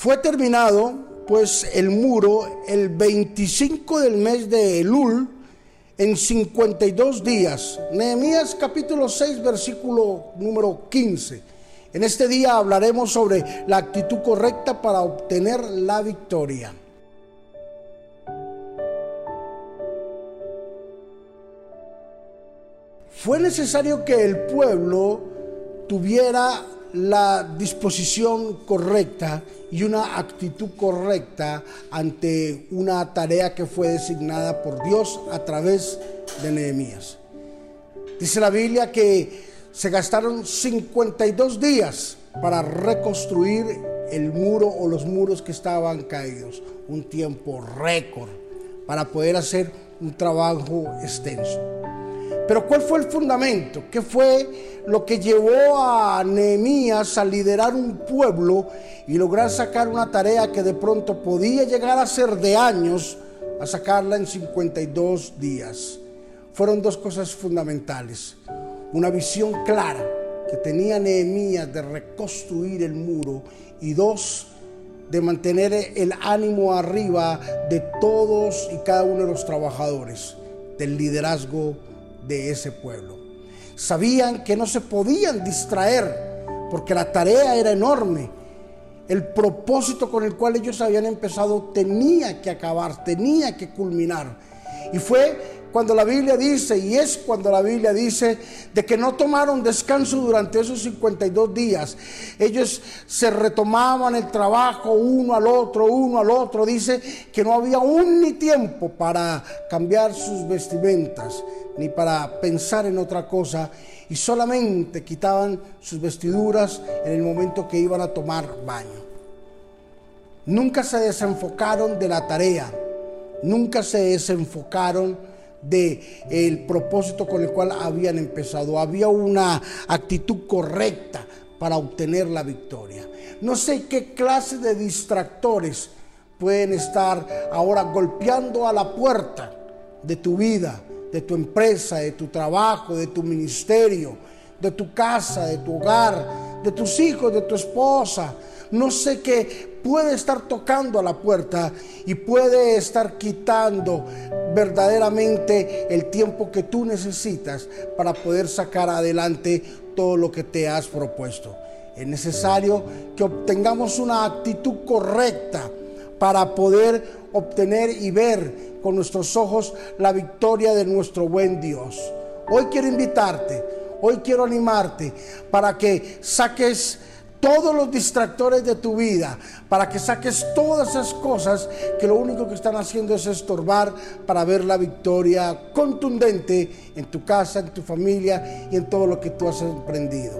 Fue terminado pues el muro el 25 del mes de Elul en 52 días. Nehemías capítulo 6 versículo número 15. En este día hablaremos sobre la actitud correcta para obtener la victoria. Fue necesario que el pueblo tuviera la disposición correcta y una actitud correcta ante una tarea que fue designada por Dios a través de Nehemías. Dice la Biblia que se gastaron 52 días para reconstruir el muro o los muros que estaban caídos, un tiempo récord para poder hacer un trabajo extenso. Pero ¿cuál fue el fundamento? ¿Qué fue lo que llevó a Nehemías a liderar un pueblo y lograr sacar una tarea que de pronto podía llegar a ser de años, a sacarla en 52 días? Fueron dos cosas fundamentales. Una visión clara que tenía Nehemías de reconstruir el muro y dos, de mantener el ánimo arriba de todos y cada uno de los trabajadores del liderazgo de ese pueblo. Sabían que no se podían distraer porque la tarea era enorme. El propósito con el cual ellos habían empezado tenía que acabar, tenía que culminar. Y fue cuando la Biblia dice, y es cuando la Biblia dice, de que no tomaron descanso durante esos 52 días. Ellos se retomaban el trabajo uno al otro, uno al otro. Dice que no había un ni tiempo para cambiar sus vestimentas, ni para pensar en otra cosa. Y solamente quitaban sus vestiduras en el momento que iban a tomar baño. Nunca se desenfocaron de la tarea. Nunca se desenfocaron de el propósito con el cual habían empezado. Había una actitud correcta para obtener la victoria. No sé qué clase de distractores pueden estar ahora golpeando a la puerta de tu vida, de tu empresa, de tu trabajo, de tu ministerio, de tu casa, de tu hogar, de tus hijos, de tu esposa. No sé qué puede estar tocando a la puerta y puede estar quitando verdaderamente el tiempo que tú necesitas para poder sacar adelante todo lo que te has propuesto. Es necesario que obtengamos una actitud correcta para poder obtener y ver con nuestros ojos la victoria de nuestro buen Dios. Hoy quiero invitarte, hoy quiero animarte para que saques todos los distractores de tu vida, para que saques todas esas cosas que lo único que están haciendo es estorbar para ver la victoria contundente en tu casa, en tu familia y en todo lo que tú has emprendido.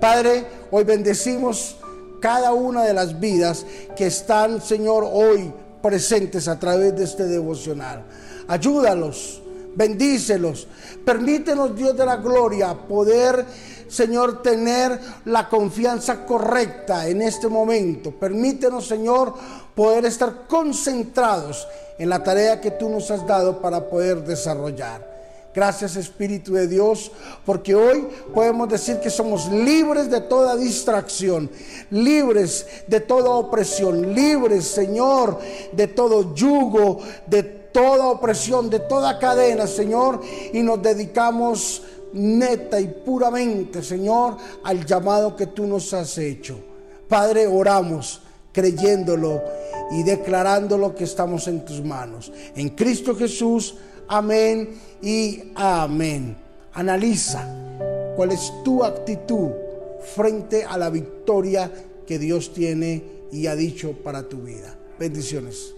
Padre, hoy bendecimos cada una de las vidas que están, Señor, hoy presentes a través de este devocional. Ayúdalos, bendícelos, permítenos, Dios de la gloria, poder Señor, tener la confianza correcta en este momento. Permítenos, Señor, poder estar concentrados en la tarea que tú nos has dado para poder desarrollar. Gracias Espíritu de Dios, porque hoy podemos decir que somos libres de toda distracción, libres de toda opresión, libres, Señor, de todo yugo, de toda opresión, de toda cadena, Señor, y nos dedicamos neta y puramente, Señor, al llamado que tú nos has hecho. Padre, oramos creyéndolo y declarándolo que estamos en tus manos. En Cristo Jesús, amén y amén. Analiza cuál es tu actitud frente a la victoria que Dios tiene y ha dicho para tu vida. Bendiciones.